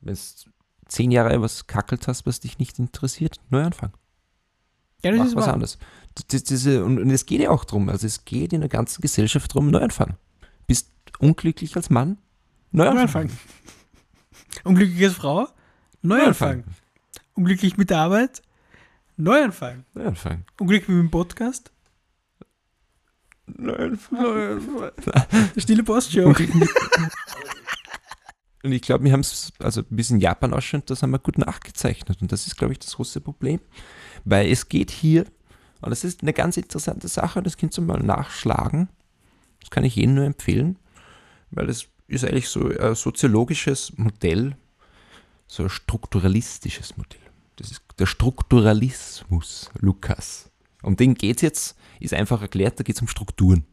Wenn du zehn Jahre was kackelt hast, was dich nicht interessiert, Neuanfang. Ja, das Mach ist was wahr. anderes. Das, diese, und, und es geht ja auch darum, also es geht in der ganzen Gesellschaft darum, Neuanfang. Bist unglücklich als Mann? Neuanfang. Neuanfang. Unglückliche Frau? Neuanfang. Unglücklich mit der Arbeit? Neuanfang. Neuanfang. Unglücklich mit dem Podcast? Neuanfang. Der stille Postshow. Und ich glaube, wir haben es, also wie es in Japan ausschaut, das haben wir gut nachgezeichnet. Und das ist, glaube ich, das große Problem. Weil es geht hier, und das ist eine ganz interessante Sache, das könnt ihr mal nachschlagen. Das kann ich jedem nur empfehlen, weil das ist eigentlich so ein soziologisches Modell, so ein strukturalistisches Modell. Das ist der Strukturalismus, Lukas. Um den geht es jetzt, ist einfach erklärt, da geht es um Strukturen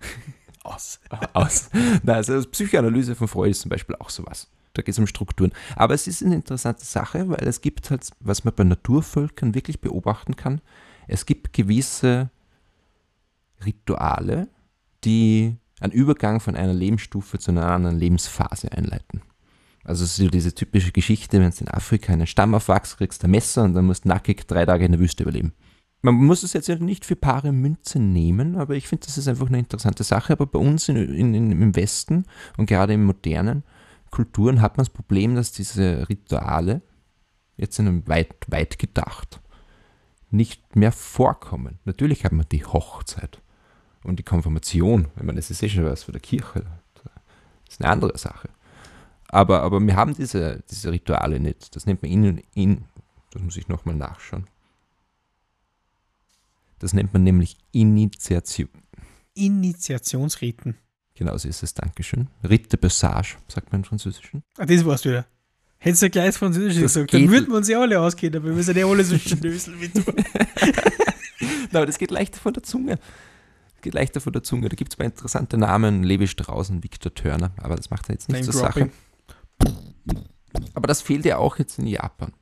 Aus. aus. Na, also Psychoanalyse von Freud ist zum Beispiel auch sowas. Da geht es um Strukturen. Aber es ist eine interessante Sache, weil es gibt halt, was man bei Naturvölkern wirklich beobachten kann, es gibt gewisse Rituale, die einen Übergang von einer Lebensstufe zu einer anderen Lebensphase einleiten. Also es ist so diese typische Geschichte, wenn du in Afrika einen Stamm aufwachst, kriegst ein Messer und dann musst du nackig drei Tage in der Wüste überleben. Man muss es jetzt nicht für bare Münze nehmen, aber ich finde, das ist einfach eine interessante Sache. Aber bei uns in, in, im Westen und gerade in modernen Kulturen hat man das Problem, dass diese Rituale, jetzt in einem weit, weit gedacht, nicht mehr vorkommen. Natürlich hat man die Hochzeit und die Konfirmation, wenn man das ist eh schon was für der Kirche, das ist eine andere Sache. Aber, aber wir haben diese, diese Rituale nicht. Das nennt man in, in das muss ich nochmal nachschauen. Das nennt man nämlich Initiation. Initiationsriten. Genau so ist es, Dankeschön. Rite Passage, sagt man im Französischen. Ah, das war's wieder. Hättest du gleich das Französisch Das gesagt, dann würden wir uns ja alle auskennen, aber wir sind ja alle so schnösel wie du. Aber das geht leichter von der Zunge. Geht leichter von der Zunge. Da gibt es zwei interessante Namen, Levi Strauss und Victor Turner, aber das macht ja jetzt nichts zur Sache. Aber das fehlt ja auch jetzt in Japan.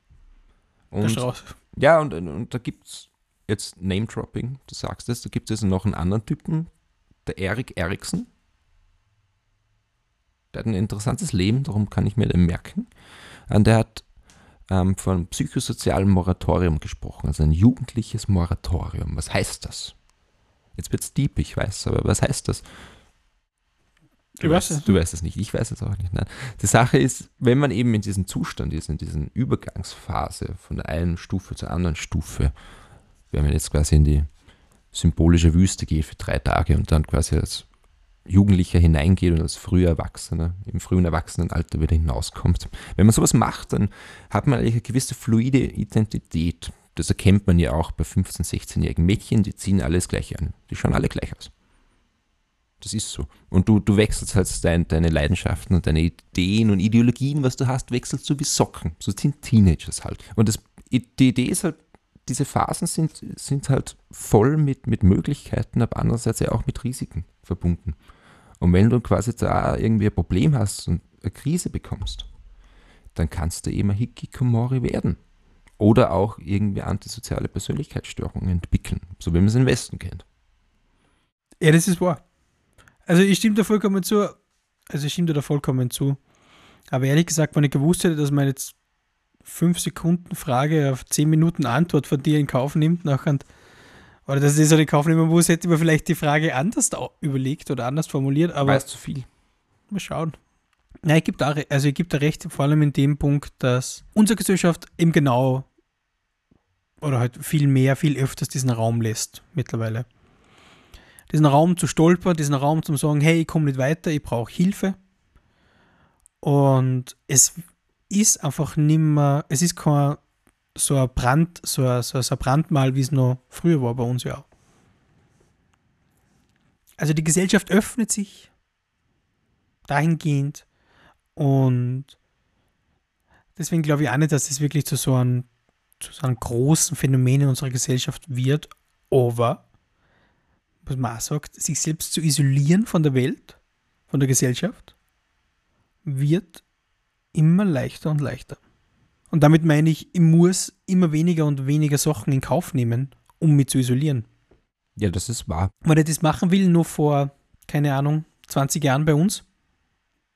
Der Und, Strauß. ja, und, und, und da gibt es jetzt Name-Dropping, du sagst es, da gibt es noch einen anderen Typen, der Erik Eriksen. Der hat ein interessantes Leben, darum kann ich mir den merken. Und der hat ähm, von psychosozialem Moratorium gesprochen, also ein jugendliches Moratorium. Was heißt das? Jetzt wird's deep, ich weiß, aber was heißt das? Ich weiß weißt, es. du weißt es nicht, ich weiß es auch nicht. Nein. Die Sache ist, wenn man eben in diesem Zustand ist, in dieser Übergangsphase von der einen Stufe zur anderen Stufe, wenn man jetzt quasi in die symbolische Wüste geht für drei Tage und dann quasi als Jugendlicher hineingeht und als früher Erwachsener, im frühen Erwachsenenalter wieder hinauskommt. Wenn man sowas macht, dann hat man eigentlich eine gewisse fluide Identität. Das erkennt man ja auch bei 15-, 16-jährigen Mädchen, die ziehen alles gleich an. Die schauen alle gleich aus. Das ist so. Und du, du wechselst halt dein, deine Leidenschaften und deine Ideen und Ideologien, was du hast, wechselst du wie Socken. So sind Teenagers halt. Und das, die Idee ist halt, diese Phasen sind, sind halt voll mit, mit Möglichkeiten, aber andererseits ja auch mit Risiken verbunden. Und wenn du quasi da irgendwie ein Problem hast und eine Krise bekommst, dann kannst du eben ein Hikikomori werden. Oder auch irgendwie antisoziale Persönlichkeitsstörungen entwickeln, so wie man es im Westen kennt. Ja, das ist wahr. Also ich stimme da vollkommen zu. Also ich stimme da vollkommen zu. Aber ehrlich gesagt, wenn ich gewusst hätte, dass man jetzt 5 Sekunden Frage auf 10 Minuten Antwort von dir in Kauf nimmt, nachher, oder dass ich das auch in Kauf nehmen muss, hätte man vielleicht die Frage anders überlegt oder anders formuliert, aber Weißt zu viel. mal schauen. Ja, ich gebe da, also ich gebe da recht, vor allem in dem Punkt, dass unsere Gesellschaft eben genau oder halt viel mehr, viel öfters diesen Raum lässt mittlerweile. Diesen Raum zu stolpern, diesen Raum zum sagen, hey, ich komme nicht weiter, ich brauche Hilfe. Und es ist einfach nimmer, es ist kein so ein Brand, so ein, so ein Brandmal, wie es noch früher war bei uns ja auch. Also die Gesellschaft öffnet sich. dahingehend. Und deswegen glaube ich auch nicht, dass das wirklich zu so einem, zu einem großen Phänomen in unserer Gesellschaft wird. Aber, was man auch sagt, sich selbst zu isolieren von der Welt, von der Gesellschaft, wird immer leichter und leichter. Und damit meine ich, ich muss immer weniger und weniger Sachen in Kauf nehmen, um mich zu isolieren. Ja, das ist wahr. Wenn ich das machen will, nur vor, keine Ahnung, 20 Jahren bei uns,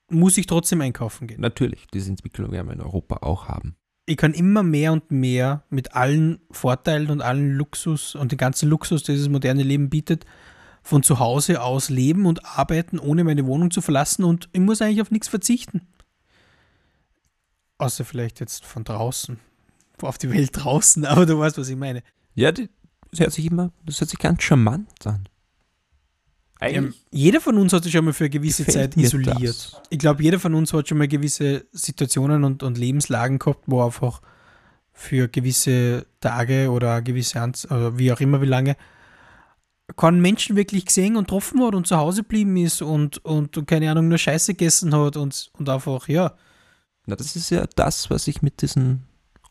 muss ich trotzdem einkaufen gehen. Natürlich, diese Entwicklung werden wir in Europa auch haben. Ich kann immer mehr und mehr mit allen Vorteilen und allen Luxus und den ganzen Luxus, den das moderne Leben bietet, von zu Hause aus leben und arbeiten, ohne meine Wohnung zu verlassen und ich muss eigentlich auf nichts verzichten. Außer vielleicht jetzt von draußen, auf die Welt draußen, aber du weißt, was ich meine. Ja, das hört sich immer, das hört sich ganz charmant an. Eigentlich jeder von uns hat sich schon mal für eine gewisse Zeit isoliert. das. Ich glaube, jeder von uns hat schon mal gewisse Situationen und, und Lebenslagen gehabt, wo einfach für gewisse Tage oder gewisse Anz oder wie auch immer wie lange keinen Menschen wirklich gesehen und getroffen hat und zu Hause geblieben ist und, und, und keine Ahnung, nur Scheiße gegessen hat und, und einfach, ja, Na, das ist ja das, was ich mit diesem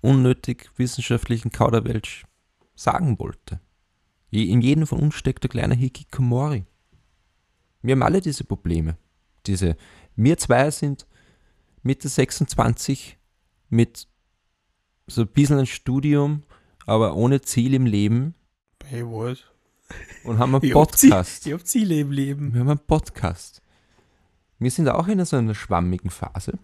unnötig wissenschaftlichen Kauderwelsch sagen wollte. In jedem von uns steckt der kleine Hikikomori. Wir haben alle diese Probleme. Diese, wir zwei sind Mitte 26 mit so ein bisschen ein Studium, aber ohne Ziel im Leben hey, was? und haben einen hab Podcast. Ich habe Ziele im Leben. Wir haben einen Podcast. Wir sind auch in so einer schwammigen Phase.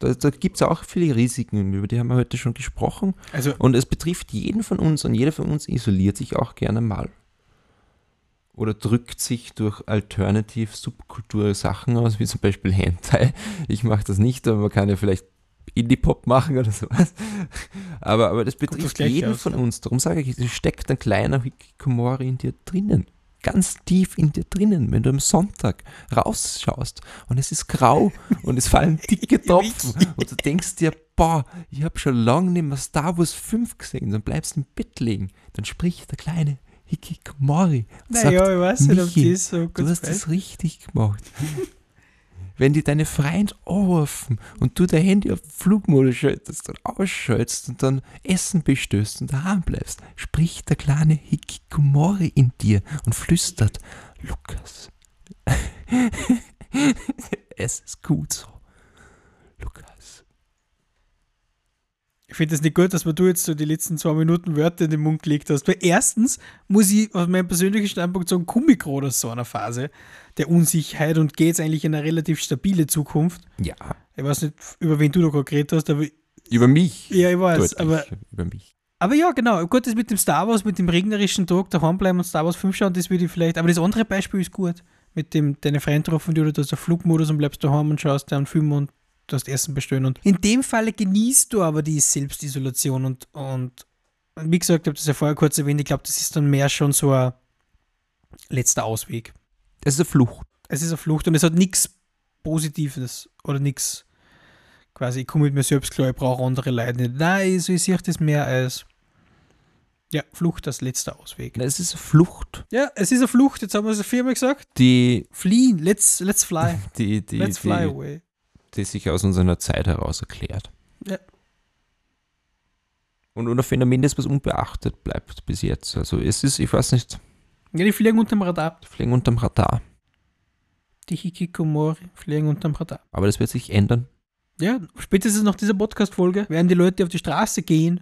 Da, da gibt es auch viele Risiken, über die haben wir heute schon gesprochen. Also, Und es betrifft jeden von uns und jeder von uns isoliert sich auch gerne mal. Oder drückt sich durch Alternativ-Subkultur-Sachen aus, wie zum Beispiel Hentai. Ich mache das nicht, aber man kann ja vielleicht Indie-Pop machen oder sowas. Aber, aber das das betrifft Gleiche jeden aus, von uns. Darum sage ich, es steckt ein kleiner Hikikomori in dir drinnen. Ganz tief in dir drinnen, wenn du am Sonntag rausschaust und es ist grau und es fallen dicke Tropfen und du denkst dir, boah, ich habe schon lange nicht mehr Star Wars 5 gesehen, dann bleibst du im Bett liegen. Dann spricht der kleine Hikikomori naja, sagt, ich weiß nicht, ob das so du ganz hast weiß. das richtig gemacht. Wenn die deine Freunde anrufen und du dein Handy auf Flugmodus schaltest und ausschaltest und dann Essen bestößt und daheim bleibst, spricht der kleine Hikikomori in dir und flüstert, Lukas, es ist gut so. Lukas. Ich finde es nicht gut, dass du jetzt so die letzten zwei Minuten Wörter in den Mund gelegt hast. Weil erstens muss ich aus meinem persönlichen Standpunkt sagen, gerade aus so einer Phase der Unsicherheit und gehe jetzt eigentlich in eine relativ stabile Zukunft. Ja, Ich weiß nicht, über wen du da gerade geredet hast, aber über mich. ja, ich weiß. Deutlich Aber, über mich. aber ja, genau. Gut, das mit dem Star Wars, mit dem regnerischen Tag daheim bleiben und Star Wars 5 schauen, das würde ich vielleicht. Aber das andere Beispiel ist gut. Mit dem, deine Freunde rufen die oder du hast einen Flugmodus und bleibst daheim und schaust dir einen Film und du hast Essen bestellen. Und in dem Falle genießt du aber die Selbstisolation und, und wie gesagt, ich habe das ja vorher kurz erwähnt, ich glaube, das ist dann mehr schon so ein letzter Ausweg. Es ist eine Flucht. Es ist eine Flucht und es hat nichts Positives oder nichts quasi, ich komme mit mir selbst klar, ich brauche andere Leute nicht. Nein, also ich sehe das mehr als ja, Flucht als letzter Ausweg. Es ist eine Flucht, Ja, es ist eine Flucht, jetzt haben wir es viermal gesagt. die, Fliehen, let's, let's fly. die, die, let's fly die, away. Die sich aus unserer Zeit heraus erklärt. Ja. Und ein Phänomen, das was unbeachtet bleibt bis jetzt. Also es ist, ich weiß nicht, Ja, die fliegen unterm Radar. die fliegen unterm Radar. Die Hikikomori fliegen unterm Radar. Aber das wird sich ändern. Ja, spätestens nach dieser Podcast-Folge werden die Leute auf die Straße gehen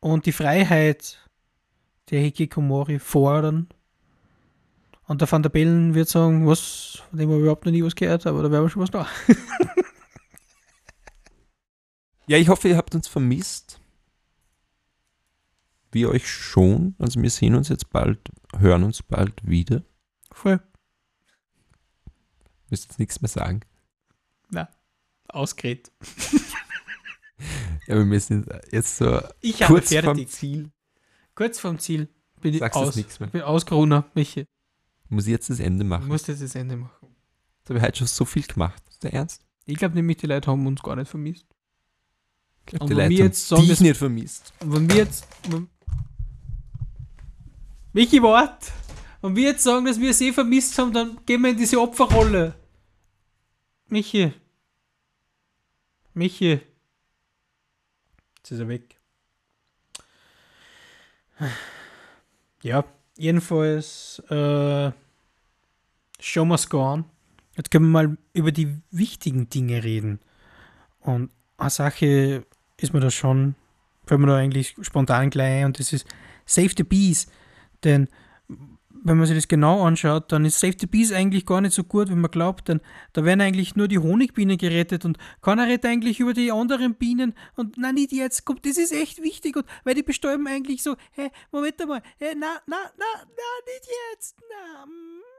und die Freiheit der Hikikomori fordern. Und der Van der Bellen wird sagen, was, von dem habe ich überhaupt noch nie was gehört, aber da wäre schon was da. Ja, ich hoffe, ihr habt uns vermisst. Wir euch schon. Also wir sehen uns jetzt bald, hören uns bald wieder. Voll Müsst jetzt nichts mehr sagen. ausgeredet. Ja, aber wir sind jetzt so Ich habe kurz vom fertig. Ziel. Kurz vorm Ziel bin ich Sagst jetzt aus. nichts mehr. Ich bin ausgeruhen, Michi. Muss ich jetzt das Ende Ich machen. muss jetzt das Ende machen. Jetzt habe ich heute schon so viel gemacht. Ist der Ernst? Ich glaube nämlich, die Leute haben uns gar nicht vermisst. Ich glaub, Und die Leute haben jetzt sagen, dich nicht vermisst. Und wenn wir jetzt. Wenn Michi, wart! Wenn wir jetzt sagen, dass wir sie vermisst haben, dann gehen wir in diese Opferrolle. Michi. Michi. Jetzt ist er weg. Ja, jedenfalls, äh, Show must go on. Jetzt können wir mal über die wichtigen Dinge reden. Und eine Sache ist mir da schon, fällt mir da eigentlich spontan gleich ein, und das ist Save the Bees. Denn wenn man sich das genau anschaut, dann ist Save the Bees eigentlich gar nicht so gut, wie man glaubt, denn da werden eigentlich nur die Honigbienen gerettet und keiner redet eigentlich über die anderen Bienen und na nicht jetzt, kommt, das ist echt wichtig und weil die bestäuben eigentlich so, hä, Moment einmal, hä, na, na, na, na, nicht jetzt, na, mm,